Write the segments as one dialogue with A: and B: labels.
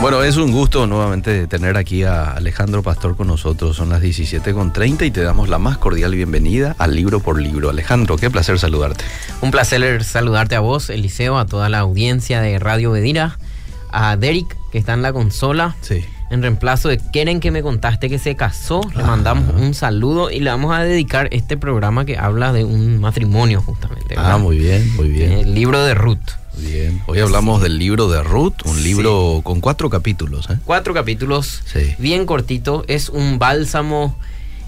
A: Bueno, es un gusto nuevamente tener aquí a Alejandro Pastor con nosotros. Son las 17.30 y te damos la más cordial bienvenida al Libro por Libro. Alejandro, qué placer saludarte.
B: Un placer saludarte a vos, Eliseo, a toda la audiencia de Radio Bedira, a Derek, que está en la consola.
A: Sí.
B: En reemplazo de Quieren que me contaste que se casó, le mandamos un saludo y le vamos a dedicar este programa que habla de un matrimonio justamente.
A: Ah, muy bien, muy bien.
B: El libro de Ruth.
A: Bien. Hoy hablamos del libro de Ruth, un libro con cuatro capítulos. ¿eh?
B: Cuatro capítulos,
A: Sí.
B: bien cortito. Es un bálsamo,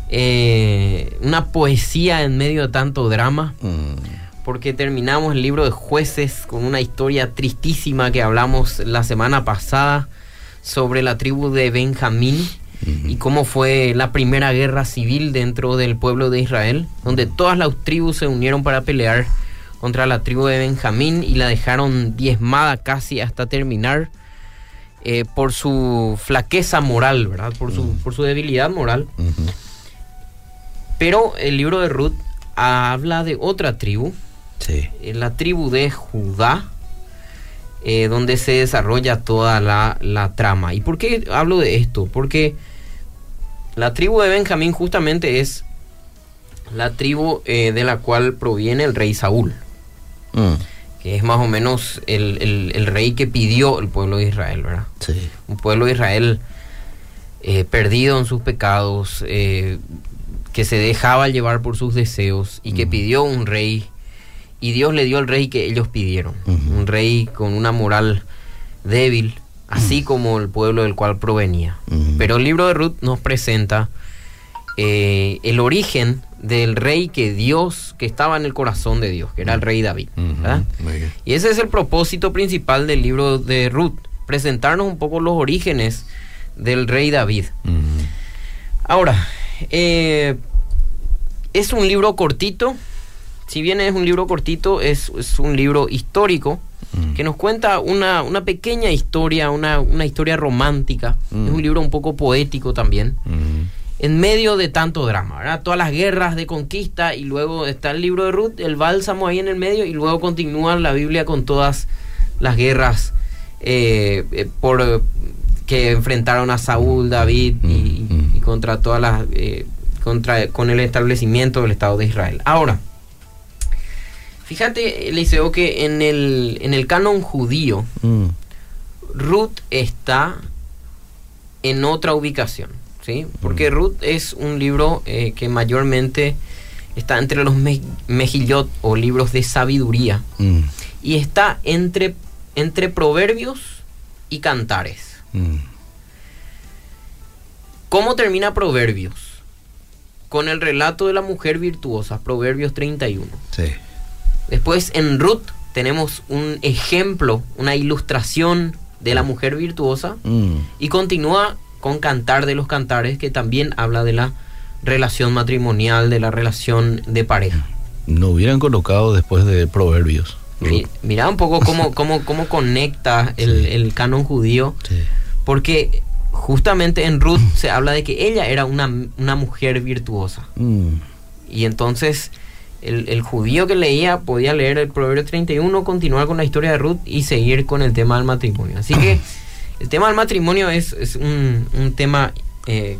B: eh, una poesía en medio de tanto drama.
A: Mm,
B: Porque terminamos el libro de jueces con una historia tristísima que hablamos la semana pasada sobre la tribu de Benjamín y cómo fue la primera guerra civil dentro del pueblo de Israel, donde todas las tribus se unieron para pelear contra la tribu de Benjamín y la dejaron diezmada casi hasta terminar eh, por su flaqueza moral, ¿verdad? Por su, por su debilidad moral. Pero el libro de Ruth habla de otra tribu,
A: Sí.
B: eh, la tribu de Judá, eh, donde se desarrolla toda la, la trama. ¿Y por qué hablo de esto? Porque la tribu de Benjamín justamente es la tribu eh, de la cual proviene el rey Saúl,
A: Mm,
B: que es más o menos el, el- el rey que pidió el pueblo de Israel, ¿verdad?
A: sí.
B: un pueblo de Israel eh, perdido en sus pecados, eh, que se dejaba llevar por sus deseos y que
A: Ujú.
B: pidió un rey. Y Dios le dio el rey que ellos pidieron. Un rey con una moral débil, así como el pueblo del cual provenía. Pero el libro de Ruth nos presenta eh, el origen del rey que Dios, que estaba en el corazón de Dios, que era el rey David. Y ese es el propósito principal del libro de Ruth, presentarnos un poco los orígenes del rey David. Ahora, eh, es un libro cortito, si bien es un libro cortito, es, es un libro histórico
A: Mm.
B: que nos cuenta una, una pequeña historia, una, una historia romántica,
A: Mm.
B: es un libro un poco poético también. En medio de tanto drama, ¿verdad? Todas las guerras de conquista y luego está el libro de Ruth, el bálsamo ahí en el medio y luego continúa la Biblia con todas las guerras eh, eh, por eh, que enfrentaron a Saúl, David y,
A: Mm, mm.
B: y contra todas las eh, contra con el establecimiento del Estado de Israel. Ahora, fíjate, Eliseo, que en el en el canon judío
A: Mm,
B: Ruth está en otra ubicación, ¿sí? Porque
A: Mm.
B: Ruth es un libro eh, que mayormente está entre los me- mejillot o libros de sabiduría
A: mm,
B: y está entre, entre proverbios y cantares.
A: mm.
B: ¿Cómo termina Proverbios? Con el relato de la mujer virtuosa, Proverbios 31.
A: Sí.
B: Después en Ruth tenemos un ejemplo, una ilustración de la mujer virtuosa
A: Mm,
B: Y continúa con Cantar de los Cantares, que también habla de la relación matrimonial, de la relación de pareja.
A: No hubieran colocado después de Proverbios.
B: Mi- Mira un poco cómo, cómo, cómo conecta el,
A: Sí.
B: el canon judío,
A: Sí.
B: porque justamente en Ruth se habla de que ella era una, una mujer virtuosa.
A: Mm,
B: Y entonces el, el judío que leía podía leer el Proverbio 31, continuar con la historia de Ruth y seguir con el tema del matrimonio. Así que el tema del matrimonio es, es un, un tema eh,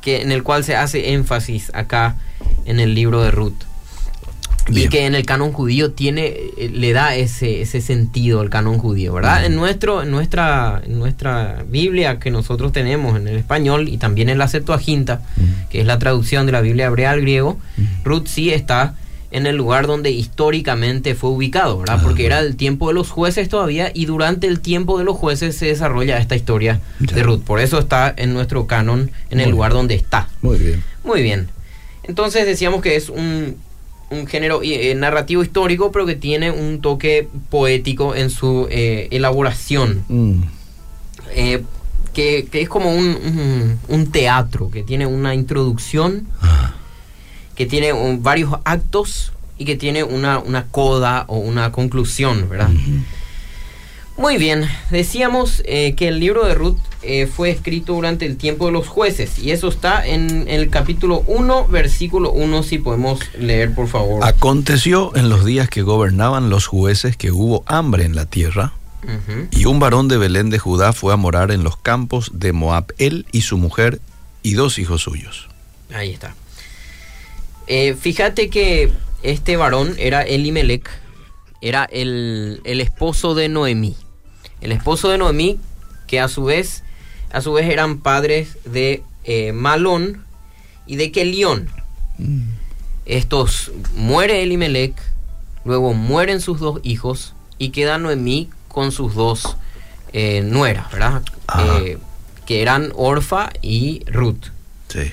B: que, en el cual se hace énfasis acá en el libro de Ruth.
A: Bien.
B: Y que en el canon judío tiene, eh, le da ese, ese sentido al canon judío, ¿verdad? En, nuestro, en, nuestra, en nuestra Biblia que nosotros tenemos en el español y también en la Septuaginta, que es la traducción de la Biblia hebrea al griego. Ruth sí está en el lugar donde históricamente fue ubicado, ¿verdad? Porque era el tiempo de los jueces todavía y durante el tiempo de los jueces se desarrolla esta historia
A: Ya.
B: de Ruth. Por eso está en nuestro canon, en
A: Muy
B: el lugar
A: bien.
B: donde está.
A: Muy bien.
B: Muy bien. Entonces decíamos que es un, un género eh, narrativo histórico, pero que tiene un toque poético en su eh, elaboración.
A: Mm,
B: eh, que, que es como un, un- un teatro, que tiene una introducción,
A: ah,
B: que tiene un- varios actos y que tiene una, una coda o una conclusión, ¿verdad? Muy bien, decíamos eh, que el libro de Ruth eh, fue escrito durante el tiempo de los jueces y eso está en el capítulo 1, versículo 1, si podemos leer por favor.
A: Aconteció en los días que gobernaban los jueces que hubo hambre en la tierra. Y un varón de Belén de Judá fue a morar en los campos de Moab, él y su mujer y dos hijos suyos.
B: Ahí está. Eh, fíjate que este varón era Elimelech, era el, el esposo de Noemí. El esposo de Noemí, que a su vez, a su vez eran padres de eh, Malón y de Kelión. Estos muere Elimelech, luego mueren sus dos hijos y queda Noemí con sus dos eh, nueras, ¿verdad? Eh, que eran Orfa y Ruth.
A: Sí.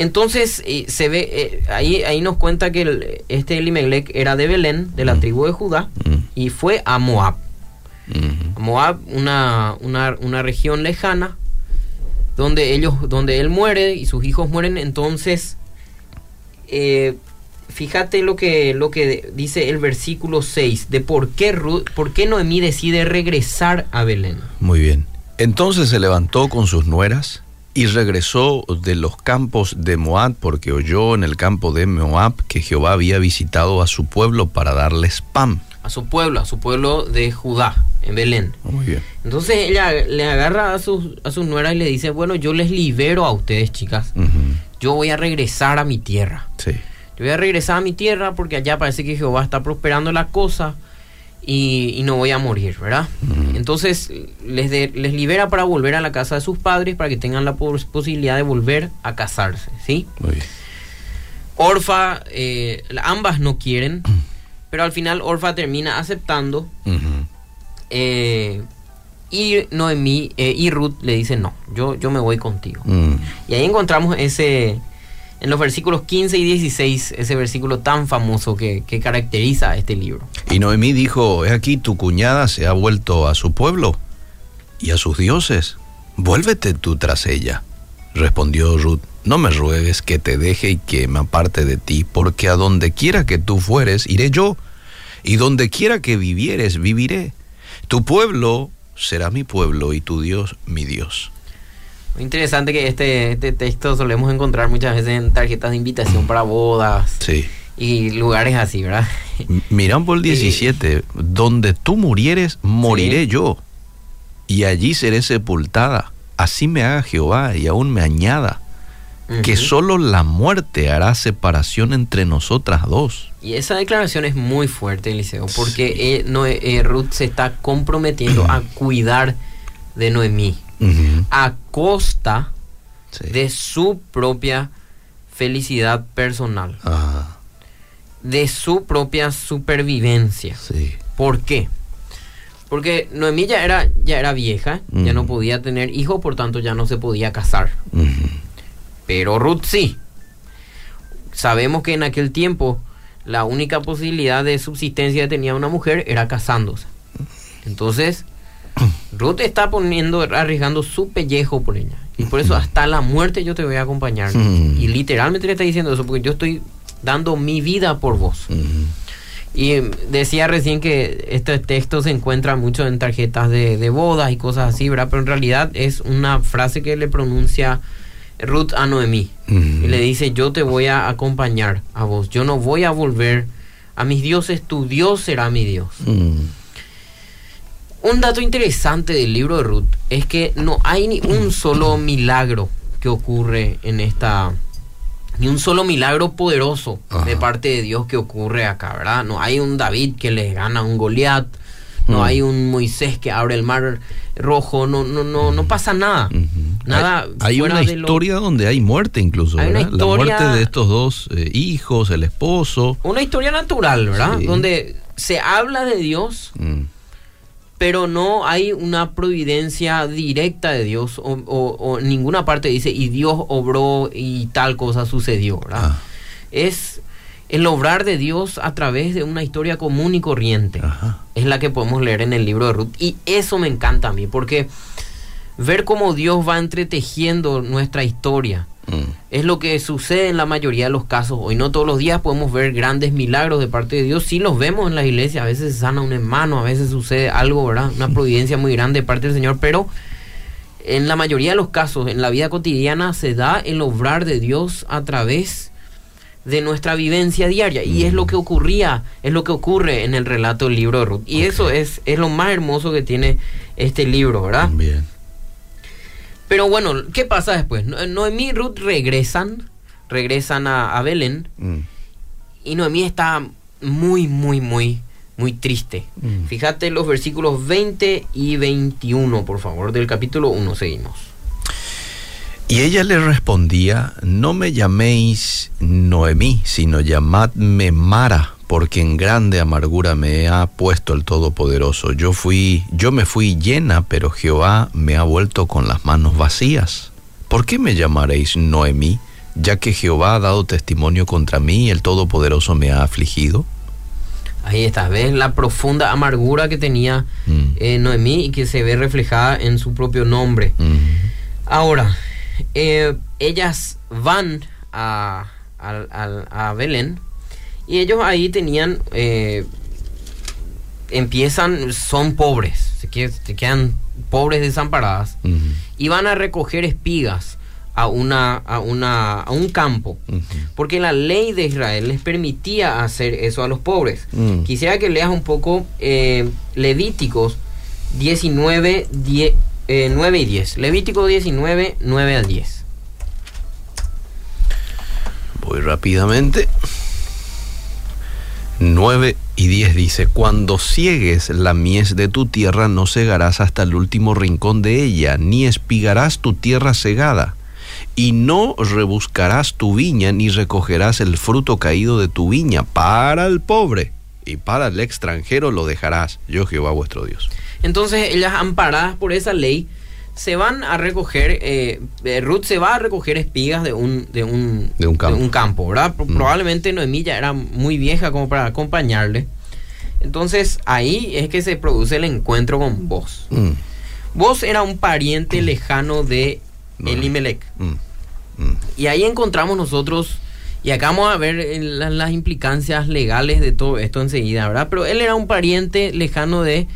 B: Entonces eh, se ve eh, ahí ahí nos cuenta que el- este Elimelech era de Belén, de la
A: Mm.
B: tribu de Judá,
A: Mm.
B: y fue a Moab.
A: Ujú.
B: Moab, una, una, una región lejana, donde ellos, donde él muere y sus hijos mueren. Entonces, eh, fíjate lo que, lo que dice el versículo 6 de por qué, Ru- por qué Noemí decide regresar a Belén.
A: Muy bien. Entonces se levantó con sus nueras y regresó de los campos de Moab porque oyó en el campo de Moab que Jehová había visitado a su pueblo para darles pan.
B: A su pueblo, a su pueblo de Judá, en Belén.
A: Muy bien.
B: Entonces ella le agarra a sus, a sus nueras y le dice, bueno, yo les libero a ustedes, chicas. Yo voy a regresar a mi tierra.
A: Sí.
B: Yo voy a regresar a mi tierra porque allá parece que Jehová está prosperando la cosa y, y no voy a morir, ¿verdad? Entonces les, de- les libera para volver a la casa de sus padres para que tengan la pos- posibilidad de volver a casarse, ¿sí?
A: Muy bien.
B: Orfa, eh, ambas no quieren, pero al final Orfa termina aceptando eh, y Noemí eh, y Ruth le dicen no, yo, yo me voy contigo.
A: Mm.
B: Y ahí encontramos ese, en los versículos 15 y 16, ese versículo tan famoso que, caracteriza este libro.
A: Y Noemí dijo, he aquí tu cuñada se ha vuelto a su pueblo y a sus dioses. Vuélvete tú tras ella. Respondió Ruth, no me ruegues que te deje y que me aparte de ti, porque a donde quiera que tú fueres, iré yo, y donde quiera que vivieres, viviré. Tu pueblo será mi pueblo y tu Dios mi Dios.
B: Interesante que este, este texto solemos encontrar muchas veces en tarjetas de invitación para bodas
A: Sí.
B: y lugares así, ¿verdad?
A: Mirán por el 17, donde tú murieres, moriré
B: Sí.
A: yo, y allí seré sepultada. Así me haga Jehová y aún me añada, que
B: Ujú.
A: solo la muerte hará separación entre nosotras dos.
B: Y esa declaración es muy fuerte, Eliseo, porque eh, Noe- eh, Ruth se está comprometiendo a cuidar de Noemí A costa
A: Sí.
B: de su propia felicidad personal,
A: Ajá,
B: de su propia supervivencia.
A: sí.
B: ¿Por qué? Porque Noemí ya era, ya era vieja, ya no podía tener hijos, por tanto ya no se podía casar. Pero Ruth sí. Sabemos que en aquel tiempo la única posibilidad de subsistencia que tenía una mujer era casándose. Entonces, Ruth está poniendo, arriesgando su pellejo por ella. Y por eso hasta la muerte yo te voy a acompañar.
A: Mm.
B: Y literalmente le está diciendo eso, porque yo estoy dando mi vida por vos. Y eh, decía recién que este texto se encuentra mucho en tarjetas de, de bodas y cosas así, ¿verdad? Pero en realidad es una frase que le pronuncia Ruth a Noemí. Y le dice, yo te voy a acompañar a vos. Yo no voy a volver a mis dioses, tu Dios será mi Dios.
A: Mm.
B: Un dato interesante del libro de Ruth es que no hay ni un solo milagro que ocurre en esta... Ni un solo milagro poderoso de parte de Dios que ocurre acá, ¿verdad? No hay un David que le gana a un Goliat, no
A: Mm.
B: hay un Moisés que abre el mar rojo, no, no, no, no pasa nada. Nada
A: Hay, una
B: lo-
A: historia donde hay muerte incluso,
B: Hay
A: ¿verdad?
B: historia-
A: La muerte de estos dos eh, hijos, el esposo.
B: Una historia natural, ¿verdad?
A: Sí.
B: Donde se habla de Dios,
A: Mm.
B: Pero no hay una providencia directa de Dios o, o- o en ninguna parte dice y Dios obró y tal cosa sucedió, ¿verdad?
A: Ah.
B: Es el obrar de Dios a través de una historia común y corriente.
A: Ajá.
B: Es la que podemos leer en el libro de Ruth y eso me encanta a mí porque ver cómo Dios va entretejiendo nuestra historia
A: Mm.
B: es lo que sucede en la mayoría de los casos. Hoy no todos los días podemos ver grandes milagros de parte de Dios. Sí los vemos en la iglesia. A veces se sana un hermano, a veces sucede algo, ¿verdad? Una providencia muy grande de parte del Señor. Pero en la mayoría de los casos, en la vida cotidiana, se da el obrar de Dios a través de nuestra vivencia diaria. Y es lo que ocurría, es lo que ocurre en el relato del libro de Ruth. Y eso es, es lo más hermoso que tiene este libro, ¿verdad?
A: Bien.
B: Pero bueno, ¿qué pasa después? Noemí y Ruth regresan, regresan a, Belén. Mm. Y Noemí está muy, muy, muy, muy triste. Mm. Fíjate los versículos 20 y 21, por favor, del capítulo 1, seguimos.
A: Y ella le respondía, no me llaméis Noemí, sino llamadme Mara, porque en grande amargura me ha puesto el Todopoderoso. Yo fui, yo me fui llena, pero Jehová me ha vuelto con las manos vacías. ¿Por qué me llamaréis Noemí, ya que Jehová ha dado testimonio contra mí y el Todopoderoso me ha afligido?
B: Ahí está, ves la profunda amargura que tenía mm. eh, Noemí y que se ve reflejada en su propio nombre. Mm. Ahora, eh, ellas van a, a, Belén y ellos ahí tenían, eh, empiezan, son pobres, se, quedan, pobres desamparadas y van a recoger espigas a, una, a, una, a un campo, porque la ley de Israel les permitía hacer eso a los pobres. Quisiera que leas un poco eh, Levíticos 19, 10, 9 y 10. Levítico 19, 9 al 10.
A: Voy rápidamente. 9 y 10 dice, cuando ciegues la mies de tu tierra no cegarás hasta el último rincón de ella, ni espigarás tu tierra cegada, y no rebuscarás tu viña, ni recogerás el fruto caído de tu viña para el pobre, y para el extranjero lo dejarás, yo Jehová vuestro Dios.
B: Entonces ellas amparadas por esa ley se van a recoger, eh, eh, Ruth se va a recoger espigas de un, de un, de un, campo. ¿verdad? Mm. Probablemente Noemí ya era muy vieja como para acompañarle. Entonces ahí es que se produce el encuentro con vos. Mm. Vos era un pariente mm. lejano de Elimelech. Y ahí encontramos nosotros, y acá vamos a ver eh, las implicancias legales de todo esto enseguida, ¿verdad? Pero él era un pariente lejano de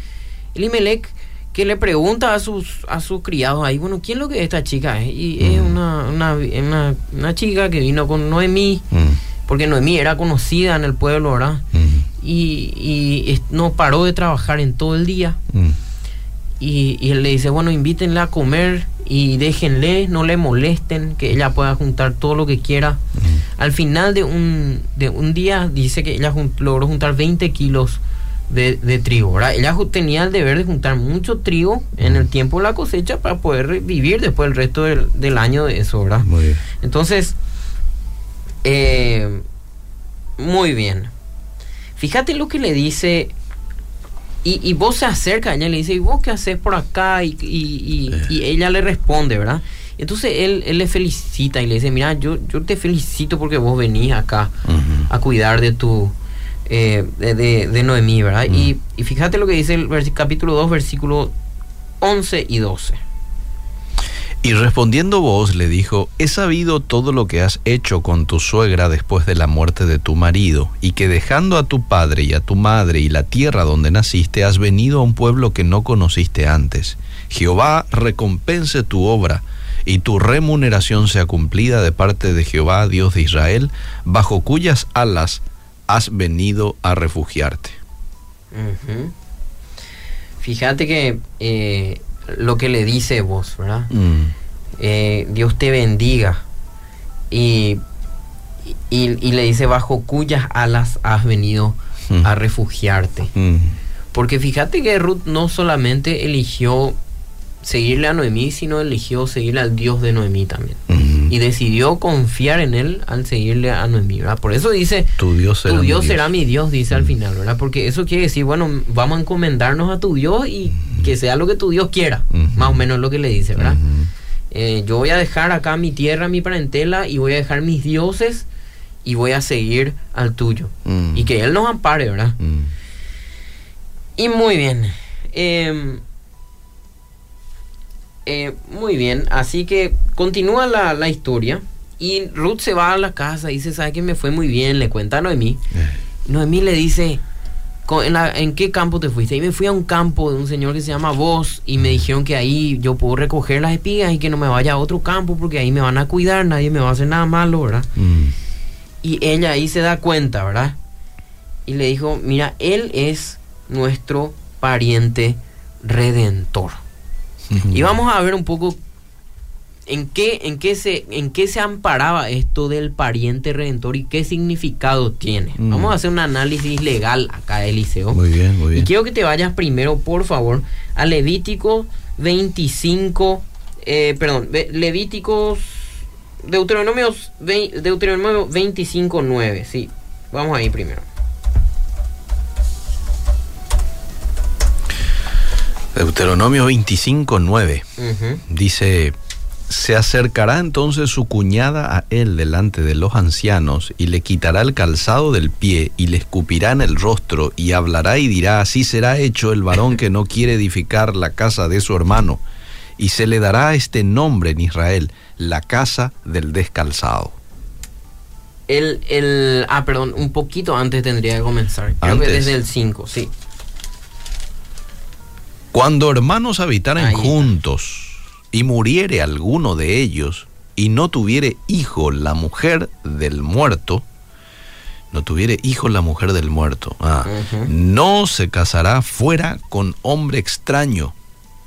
B: Elimelech que le pregunta a sus a sus criados ahí, bueno, ¿quién es lo que esta chica es? Y es mm. una, una, chica que vino con Noemí, mm. porque Noemí era conocida en el pueblo, ¿verdad? Mm. Y, no paró de trabajar en todo el día. Y, y, él le dice, bueno, invítenla a comer y déjenle, no le molesten, que ella pueda juntar todo lo que quiera. Al final de un, de un día dice que ella logró juntar 20 kilos de, trigo. ¿verdad? Ella tenía el deber de juntar mucho trigo en el tiempo de la cosecha para poder vivir después el resto del, año de eso. ¿verdad? Muy bien. Entonces, eh, muy bien. Fíjate lo que le dice. Y, vos se acerca, ella le dice, ¿y vos qué haces por acá? Y, y, ella le responde, ¿verdad? Entonces él, él, le felicita y le dice, mira, yo, yo te felicito porque vos venís acá a cuidar de tu, eh, de, Noemí, ¿verdad? Mm. Y, fíjate lo que dice el capítulo 2, versículo 11 y 12.
A: Y respondiendo vos le dijo, he sabido todo lo que has hecho con tu suegra después de la muerte de tu marido, y que dejando a tu padre y a tu madre y la tierra donde naciste, has venido a un pueblo que no conociste antes. Jehová recompense tu obra, y tu remuneración sea cumplida de parte de Jehová, Dios de Israel, bajo cuyas alas has venido a refugiarte.
B: Fíjate que eh, lo que le dice vos, ¿verdad? Mm. Eh, Dios te bendiga. Y, y, le dice, bajo cuyas alas has venido mm. a refugiarte. Mm. Porque fíjate que Ruth no solamente eligió seguirle a Noemí, sino eligió seguirle al Dios de Noemí también. Y decidió confiar en él al seguirle a Noemí, ¿verdad? Por eso dice,
A: tu Dios será,
B: mi, Dios. será mi Dios, dice al final, ¿verdad? Porque eso quiere decir, bueno, vamos a encomendarnos a tu Dios y que sea lo que tu Dios quiera, más o menos lo que le dice, ¿verdad? Eh, yo voy a dejar acá mi tierra, mi parentela y voy a dejar mis dioses y voy a seguir al tuyo. Y que Él nos ampare, ¿verdad? Y muy bien. Eh, eh, muy bien, así que continúa la, historia y Ruth se va a la casa y dice, ¿sabe que me fue muy bien? Le cuenta a Noemí. Eh. Noemí le dice, ¿en, qué campo te fuiste? Y me fui a un campo de un señor que se llama Vos y me dijeron que ahí yo puedo recoger las espigas y que no me vaya a otro campo porque ahí me van a cuidar, nadie me va a hacer nada malo, ¿verdad? Mm. Y ella ahí se da cuenta, ¿verdad? Y le dijo, mira, él es nuestro pariente redentor. Y vamos a ver un poco en qué, en qué, se, en qué se amparaba esto del pariente redentor y qué significado tiene.
A: Mm.
B: Vamos a hacer un análisis legal acá, Eliseo.
A: Muy bien, muy
B: Y
A: bien.
B: quiero que te vayas primero, por favor, a Levítico 25, eh, perdón, Levíticos, Deuteronomios, vei- Deuteronomio 25, 9, sí. Vamos ahí primero.
A: Deuteronomio 25, 9.
B: Ujú.
A: Dice, se acercará entonces su cuñada a él delante de los ancianos y le quitará el calzado del pie y le escupirá en el rostro y hablará y dirá, así será hecho el varón que no quiere edificar la casa de su hermano. Y se le dará este nombre en Israel, la casa del descalzado.
B: El, el, ah, perdón, un poquito antes tendría que comenzar. Creo que
A: Antes.
B: desde el 5, sí.
A: Cuando hermanos habitaren
B: Ahí está.
A: juntos y muriere alguno de ellos y no tuviere hijo la mujer del muerto, no tuviere hijo la mujer del muerto, ah, no se casará fuera con hombre extraño.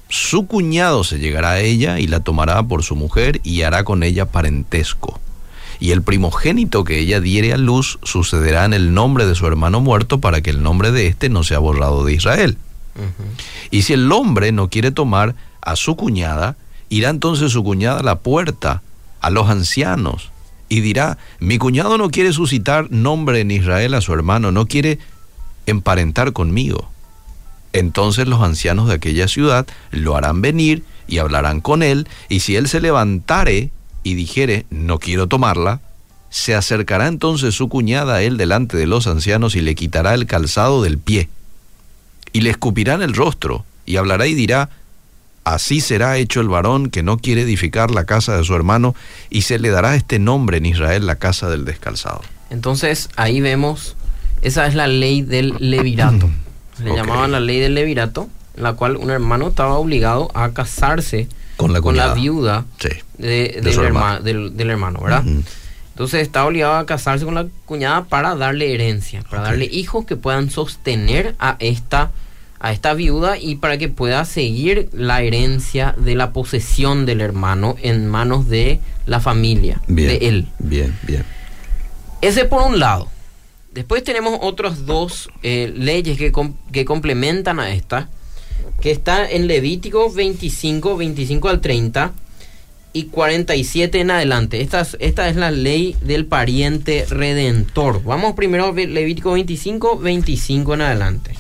A: Su cuñado se llegará a ella y la tomará por su mujer y hará con ella parentesco. Y el primogénito que ella diere a luz sucederá en el nombre de su hermano muerto para que el nombre de éste no sea borrado de Israel. Y si el hombre no quiere tomar a su cuñada, irá entonces su cuñada a la puerta, a los ancianos, y dirá, mi cuñado no quiere suscitar nombre en Israel a su hermano, no quiere emparentar conmigo. Entonces los ancianos de aquella ciudad lo harán venir y hablarán con él, y si él se levantare y dijere, no quiero tomarla, se acercará entonces su cuñada a él delante de los ancianos y le quitará el calzado del pie y le escupirá en el rostro, y hablará y dirá, así será hecho el varón que no quiere edificar la casa de su hermano, y se le dará este nombre en Israel, la casa del descalzado.
B: Entonces ahí vemos, esa es la ley del levirato. Le
A: Ok.
B: llamaban la ley del levirato, en la cual un hermano estaba obligado a casarse
A: Con la cuñada.
B: viuda
A: Sí.
B: de-
A: De
B: del, herma-
A: hermano.
B: del- del hermano, ¿verdad?
A: Ujú.
B: Entonces está obligado a casarse con la cuñada para darle herencia, para darle hijos que puedan sostener a esta, a esta viuda y para que pueda seguir la herencia de la posesión del hermano en manos de la familia,
A: Bien.
B: de él.
A: Bien, bien.
B: Ese por un lado. Después tenemos otras dos eh, leyes que, com- que complementan a esta, que está en Levítico 25, 25 al 30 y 47 en adelante. Esta es, esta es la ley del pariente redentor. Vamos primero a Levítico 25, 25 en adelante.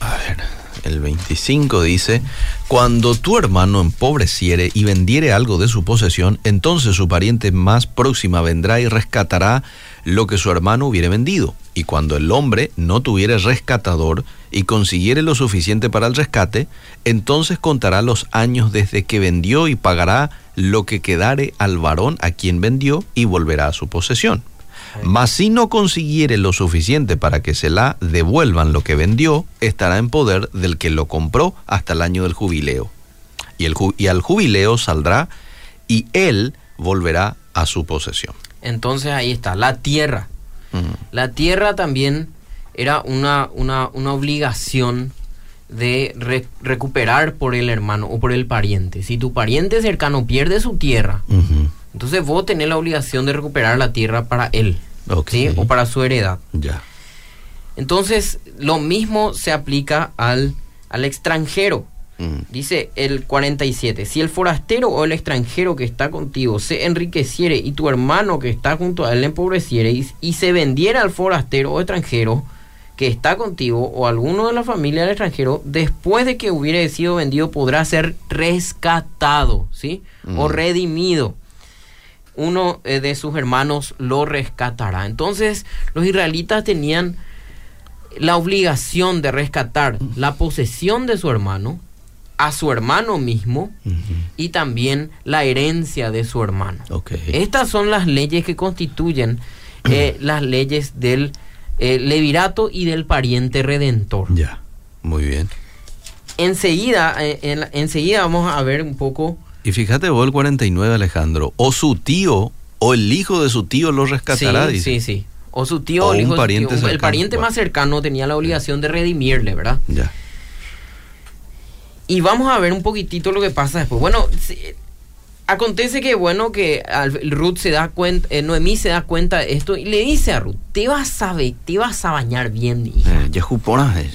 A: A ver, el 25 dice, cuando tu hermano empobreciere y vendiere algo de su posesión, entonces su pariente más próxima vendrá y rescatará lo que su hermano hubiere vendido. Y cuando el hombre no tuviere rescatador y consiguiere lo suficiente para el rescate, entonces contará los años desde que vendió y pagará lo que quedare al varón a quien vendió y volverá a su posesión. Mas si no consiguiere lo suficiente para que se la devuelvan lo que vendió, estará en poder del que lo compró hasta el año del jubileo. Y, el, ju- y al jubileo saldrá y él volverá a su posesión.
B: Entonces ahí está, la tierra.
A: Mm,
B: La tierra también era una, una, una obligación de re- recuperar por el hermano o por el pariente. Si tu pariente cercano pierde su tierra, entonces vos tenés la obligación de recuperar la tierra para él. ¿sí? o para su heredad.
A: Ya.
B: Entonces lo mismo se aplica al, al extranjero.
A: Mm,
B: Dice el 47, si el forastero o el extranjero que está contigo se enriqueciere y tu hermano que está junto a él empobreciere y, y se vendiera al forastero o extranjero que está contigo o alguno de la familia del extranjero, después de que hubiere sido vendido podrá ser rescatado, ¿sí? O redimido. Uno eh, de sus hermanos lo rescatará. Entonces los israelitas tenían la obligación de rescatar la posesión de su hermano, a su hermano mismo y también la herencia de su hermano. Estas son las leyes que constituyen eh, las leyes del eh, levirato y del pariente redentor.
A: Ya. Muy bien.
B: Enseguida, eh, en enseguida vamos a ver un poco.
A: Y fíjate vos el 49, Alejandro. O su tío o el hijo de su tío lo rescatará,
B: sí,
A: dice.
B: sí, sí. O su tío,
A: O
B: el,
A: un
B: hijo de su
A: pariente
B: tío. el
A: cercano.
B: pariente más cercano tenía la obligación de redimirle, ¿verdad?
A: Ya.
B: Y vamos a ver un poquitito lo que pasa después. Bueno, acontece que, bueno, que Ruth se da cuenta, eh, Noemí se da cuenta de esto y le dice a Ruth, te vas a, te vas a bañar bien, hija.
A: Eh.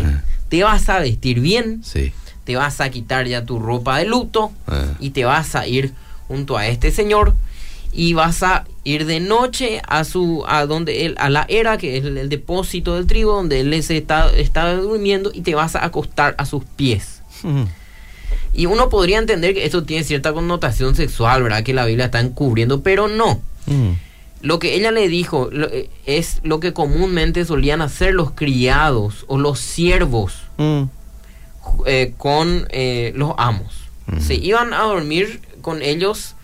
A: Eh.
B: Te vas a vestir bien,
A: Sí.
B: te vas a quitar ya tu ropa de luto
A: Eh.
B: y te vas a ir junto a este señor y vas a ir de noche a su a donde él a la era que es el, el depósito del trigo donde él se está, está durmiendo y te vas a acostar a sus pies.
A: Mm.
B: Y uno podría entender que esto tiene cierta connotación sexual, ¿verdad? Que la Biblia está encubriendo, pero no.
A: Mm.
B: Lo que ella le dijo lo- eh, es lo que comúnmente solían hacer los criados o los siervos
A: Mm.
B: eh, con eh, los amos. Se iban a dormir con ellos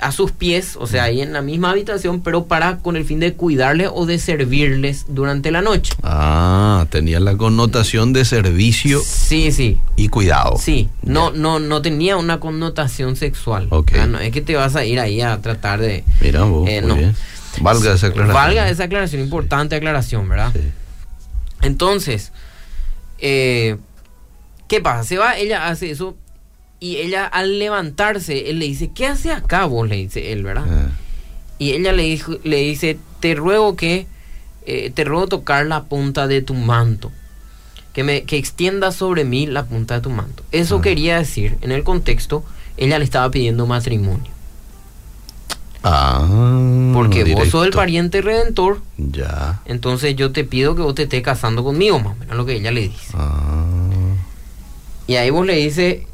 B: a sus pies, o sea, ahí en la misma habitación, pero para con el fin de cuidarles o de servirles durante la noche.
A: Ah, tenía la connotación de servicio
B: Sí, sí.
A: y cuidado.
B: Sí, no, no, no tenía una connotación sexual.
A: Ok.
B: Ah, no es que te vas a ir ahí a tratar de.
A: Mira vos,
B: Eh,
A: muy
B: no.
A: bien. Valga esa aclaración.
B: Valga esa aclaración, importante aclaración, ¿verdad?
A: Sí.
B: Entonces, eh, ¿qué pasa? Se va, ella hace eso y ella al levantarse, él le dice, ¿qué hace acá vos? Le dice él, ¿verdad?
A: Eh,
B: Y ella le, dijo, le dice, te ruego que, eh, te ruego tocar la punta de tu manto. Que, me, que extienda sobre mí la punta de tu manto. Eso
A: Ah.
B: quería decir, en el contexto, ella le estaba pidiendo matrimonio.
A: Ah,
B: Porque vos sos el pariente redentor,
A: Ya.
B: entonces yo te pido que vos te estés casando conmigo, más o menos lo que ella le dice.
A: Ah.
B: Y ahí vos le dice,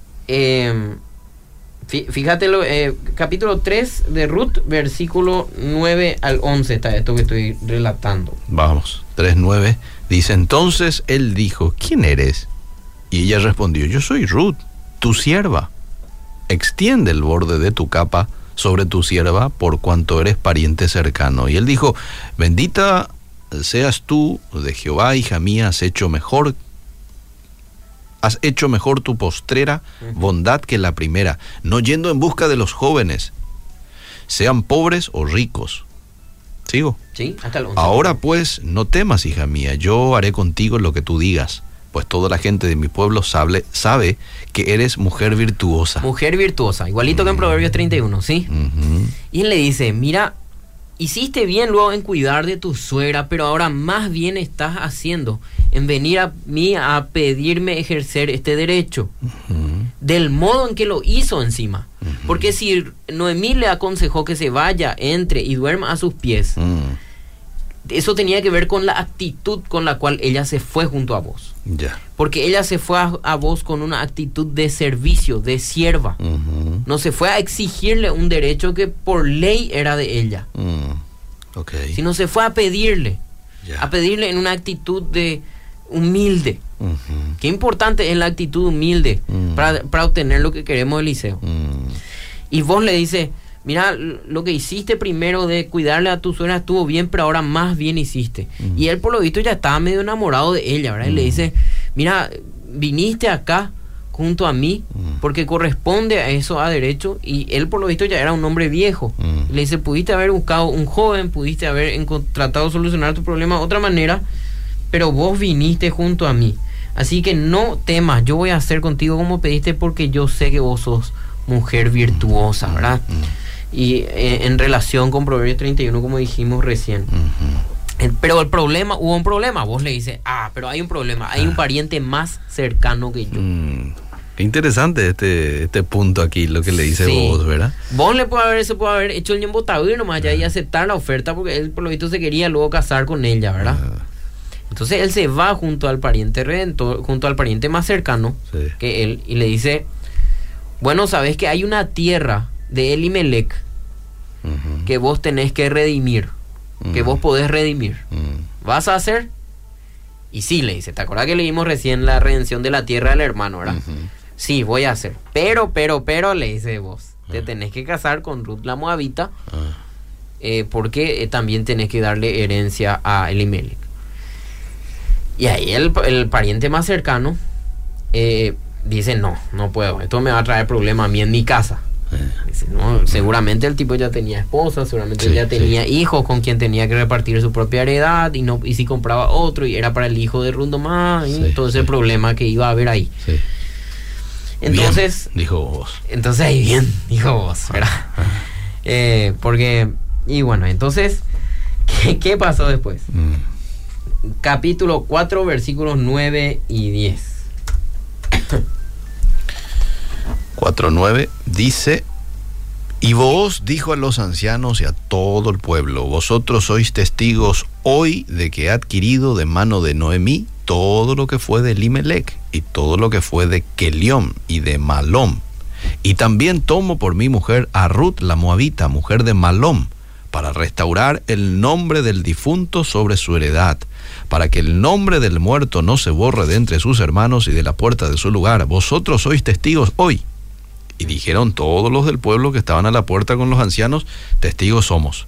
B: fí- fíjate, lo, eh, capítulo 3 de Ruth, versículo 9 al 11, está esto que estoy relatando.
A: Vamos, 3.9. Dice, entonces él dijo, ¿quién eres? Y ella respondió, yo soy Ruth, tu sierva. Extiende el borde de tu capa sobre tu sierva por cuanto eres pariente cercano. Y él dijo, bendita seas tú de Jehová, hija mía, has hecho mejor has hecho mejor tu postrera bondad que la primera, no yendo en busca de los jóvenes, sean pobres o ricos. ¿Sigo?
B: ¿Sí? Hasta el 11.
A: Ahora pues, no temas, hija mía, yo haré contigo lo que tú digas, pues toda la gente de mi pueblo sabe, sabe que eres mujer virtuosa.
B: Mujer virtuosa, igualito que en Proverbios 31, ¿sí?
A: Ujú.
B: Y él le dice, mira, hiciste bien luego en cuidar de tu suegra, pero ahora más bien estás haciendo en venir a mí a pedirme ejercer este derecho. Del modo en que lo hizo encima. Porque si Noemí le aconsejó que se vaya, entre y duerma a sus pies,
A: Mm,
B: eso tenía que ver con la actitud con la cual ella se fue junto a vos. Porque ella se fue a, a vos con una actitud de servicio, de sierva. No se fue a exigirle un derecho que por ley era de ella,
A: Mm,
B: sino se fue a pedirle, a pedirle en una actitud de humilde. Qué importante es la actitud humilde
A: Mm.
B: para, para obtener lo que queremos, Eliseo.
A: Mm,
B: Y vos le dices, mira, lo que hiciste primero de cuidarle a tu suegra estuvo bien, pero ahora más bien hiciste. Y él por lo visto ya estaba medio enamorado de ella, ¿verdad? Y le dice, mira, viniste acá junto a mí porque corresponde a eso a derecho y él por lo visto ya era un hombre viejo. Le dice, pudiste haber buscado un joven, pudiste haber tratado de solucionar tu problema de otra manera, pero vos viniste junto a mí. Así que no temas, yo voy a hacer contigo como pediste porque yo sé que vos sos mujer virtuosa, ¿verdad? Y eh, en relación con Proverbios 31, como dijimos recién. pero el problema, hubo un problema. Vos le dices, ah, pero hay un problema. Hay un pariente más cercano que yo.
A: Mm, Qué interesante este, este punto aquí, lo que le dice
B: Sí.
A: vos, ¿verdad?
B: Vos le puede haber, se puede haber hecho el embotadura nomás ya y aceptar la oferta porque él por lo visto se quería luego casar con ella, ¿verdad?
A: Ah,
B: Entonces él se va junto al pariente redentor, junto al pariente más cercano
A: sí.
B: que él y le dice, bueno, sabes que hay una tierra de Elimelech que vos tenés que redimir, que vos podés redimir. ¿Vas a hacer? Y sí, le dice, ¿te acuerdas que leímos recién la redención de la tierra del hermano, verdad? Sí, voy a hacer. Pero, pero, pero, le dice vos, te
A: Ah.
B: tenés que casar con Ruth la Moabita
A: Ah,
B: eh, porque eh, también tenés que darle herencia a Elimelech. Y ahí el, el pariente más cercano eh, dice, no, no puedo, esto me va a traer problema a mí en mi casa. No, seguramente el tipo ya tenía esposa, seguramente
A: Sí,
B: ya tenía
A: sí.
B: hijos con quien tenía que repartir su propia heredad y no y si compraba otro y era para el hijo de Rundo más y
A: Sí,
B: todo ese problema que iba a haber ahí. Entonces,
A: Bien, dijo vos.
B: entonces ahí bien, dijo vos, ¿verdad? Eh, porque, y bueno, entonces, ¿qué, qué pasó después?
A: Mm.
B: Capítulo 4, versículos 9 y 10.
A: 4.9 dice, y vos dijo a los ancianos y a todo el pueblo, vosotros sois testigos hoy de que he adquirido de mano de Noemí todo lo que fue de Limelec y todo lo que fue de Kelión y de Malom. Y también tomo por mi mujer a Ruth la Moabita, mujer de Malom, para restaurar el nombre del difunto sobre su heredad, para que el nombre del muerto no se borre de entre sus hermanos y de la puerta de su lugar. Vosotros sois testigos hoy. Y dijeron todos los del pueblo que estaban a la puerta con los ancianos, testigos somos.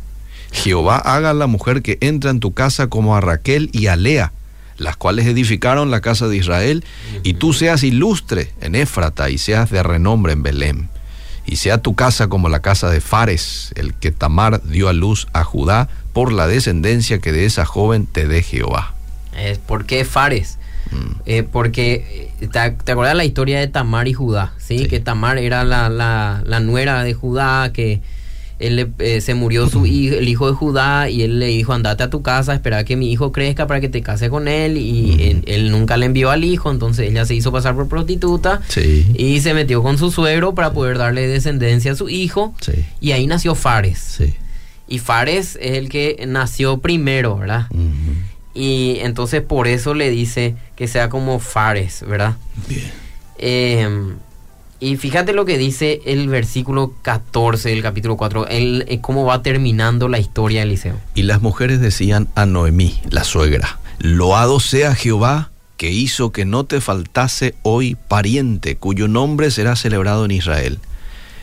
A: Jehová haga a la mujer que entra en tu casa como a Raquel y a Lea, las cuales edificaron la casa de Israel, y tú seas ilustre en Éfrata y seas de renombre en Belén. Y sea tu casa como la casa de Fares, el que Tamar dio a luz a Judá por la descendencia que de esa joven te dé Jehová.
B: Eh, ¿Por qué Fares?
A: Mm,
B: Eh, porque, ¿te, te acuerdas la historia de Tamar y Judá? ¿sí?
A: Sí.
B: Que Tamar era la, la, la nuera de Judá, que él le- eh, se murió su hijo, el hijo de Judá y él le dijo, andate a tu casa, espera que mi hijo crezca para que te case con él. Y él, él nunca le envió al hijo, entonces ella se hizo pasar por prostituta
A: Sí.
B: y se metió con su suegro para poder darle descendencia a su hijo.
A: Sí.
B: Y ahí nació Fares. Y Fares es el que nació primero, ¿verdad? Y entonces por eso le dice que sea como Fares, ¿verdad?
A: Bien.
B: Eh, y fíjate lo que dice el versículo 14 del capítulo 4, el, eh, cómo va terminando la historia de Eliseo.
A: Y las mujeres decían a Noemí, la suegra, Loado sea Jehová que hizo que no te faltase hoy pariente cuyo nombre será celebrado en Israel,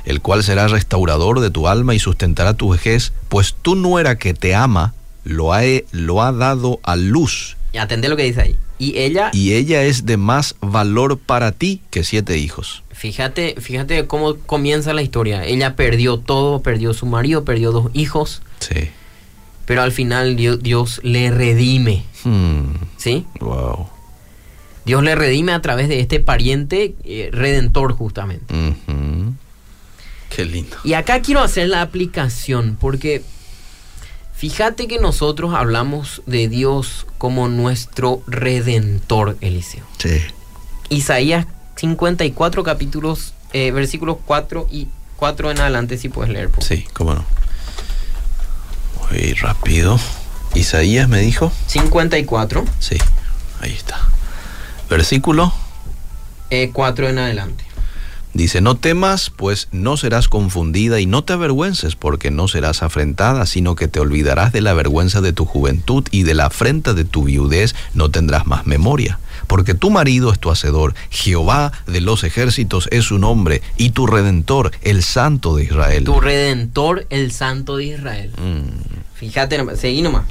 A: el cual será restaurador de tu alma y sustentará tu vejez, pues tu nuera que te ama lo ha, lo ha dado a luz,
B: Y atende lo que dice ahí. Y ella,
A: y ella es de más valor para ti que siete hijos.
B: fíjate, fíjate cómo comienza la historia. Ella perdió todo, perdió su marido, perdió dos hijos,
A: Sí.
B: pero al final Dios, Dios le redime,
A: Hmm,
B: ¿sí?
A: Wow.
B: Dios le redime a través de este pariente eh, redentor justamente.
A: Qué lindo.
B: Y acá quiero hacer la aplicación porque fíjate que nosotros hablamos de Dios como nuestro redentor, Eliseo.
A: Sí.
B: Isaías 54 capítulos, eh, versículos 4 y 4 en adelante, si puedes leer. por.
A: Sí, cómo no. Muy rápido. Isaías me dijo.
B: 54,
A: Sí, ahí está. Versículo
B: eh, 4 en adelante.
A: Dice, no temas, pues no serás confundida y no te avergüences, porque no serás afrentada, sino que te olvidarás de la vergüenza de tu juventud y de la afrenta de tu viudez no tendrás más memoria. Porque tu marido es tu hacedor, Jehová de los ejércitos es su nombre, y tu redentor, el santo de Israel.
B: Tu redentor, el santo de Israel.
A: Mm.
B: Fíjate, seguí nomás.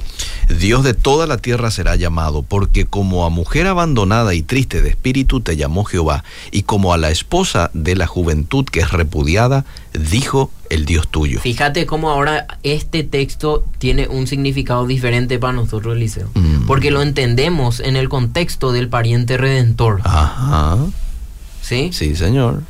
A: Dios de toda la tierra será llamado, porque como a mujer abandonada y triste de espíritu te llamó Jehová, y como a la esposa de la juventud que es repudiada, dijo el Dios tuyo.
B: Fíjate cómo ahora este texto tiene un significado diferente para nosotros, Eliseo.
A: Mm.
B: Porque lo entendemos en el contexto del pariente redentor.
A: Ajá,
B: ¿Sí?
A: sí señor.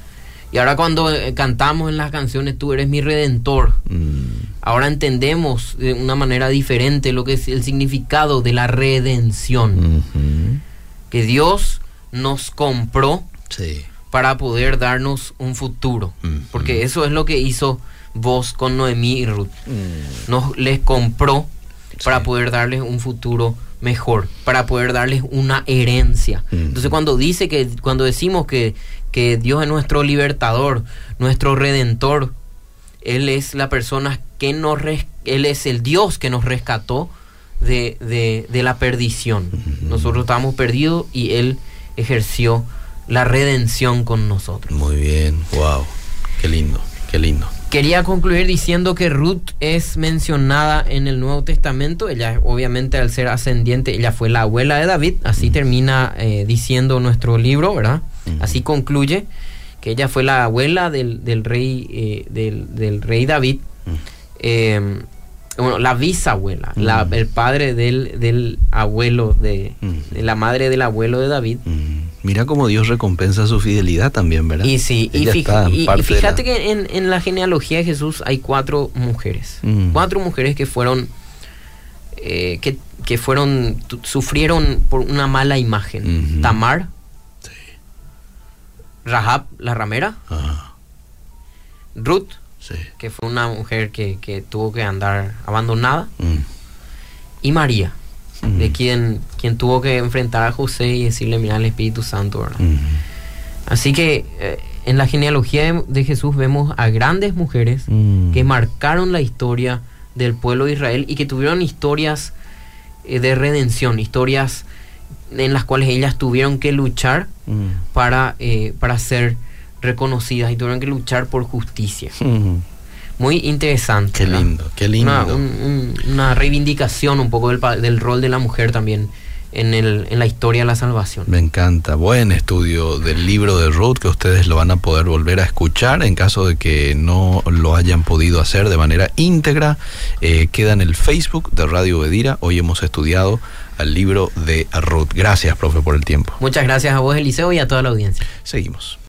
B: Y ahora cuando eh, cantamos en las canciones, tú eres mi redentor.
A: Mm,
B: Ahora entendemos de una manera diferente lo que es el significado de la redención. Que Dios nos compró
A: Sí.
B: para poder darnos un futuro. Porque eso es lo que hizo vos con Noemí y Ruth.
A: Mm,
B: nos les compró para poder darles un futuro mejor, para poder darles una herencia.
A: Mm.
B: Entonces cuando dice que cuando decimos que, que Dios es nuestro libertador, nuestro redentor, él es la persona que nos res- él es el Dios que nos rescató de, de- de la perdición. Nosotros estábamos perdidos y él ejerció la redención con nosotros.
A: Muy bien, wow. Qué lindo, qué lindo.
B: Quería concluir diciendo que Ruth es mencionada en el Nuevo Testamento. Ella, obviamente, al ser ascendiente, ella fue la abuela de David. Así termina eh, diciendo nuestro libro, ¿verdad?
A: Ujú.
B: Así concluye que ella fue la abuela del, del rey, eh, del, del rey David.
A: Mm.
B: Eh, bueno, la bisabuela, la-
A: Mm.
B: el padre del, del abuelo de,
A: Mm.
B: de la madre del abuelo de David.
A: Mira cómo Dios recompensa su fidelidad también, ¿verdad?
B: Y sí, y,
A: Ella
B: fij-
A: está en
B: y- fíjate
A: la-
B: que en, en la genealogía de Jesús hay cuatro mujeres.
A: Mm.
B: Cuatro mujeres que fueron, eh, que, que fueron, sufrieron por una mala imagen. Tamar, Rahab, la ramera,
A: Ah,
B: Ruth,
A: sí.
B: que fue una mujer que, que tuvo que andar abandonada,
A: Mm,
B: y María, de quien, quien tuvo que enfrentar a José y decirle, mira, el Espíritu Santo, ¿verdad? Así que eh, en la genealogía de, de Jesús vemos a grandes mujeres que marcaron la historia del pueblo de Israel y que tuvieron historias eh, de redención, historias en las cuales ellas tuvieron que luchar para, eh, para ser reconocidas y tuvieron que luchar por justicia. Muy interesante.
A: Qué lindo, qué lindo.
B: Una, un- un- una reivindicación un poco del, rol de la mujer también en, el, en la historia de la salvación.
A: Me encanta. Buen estudio del libro de Ruth que ustedes lo van a poder volver a escuchar en caso de que no lo hayan podido hacer de manera íntegra. eh, queda en el Facebook de Radio Bedira. Hoy hemos estudiado al libro de Ruth. Gracias, profe, por el tiempo.
B: Muchas gracias a vos, Eliseo, y a toda la audiencia.
A: Seguimos.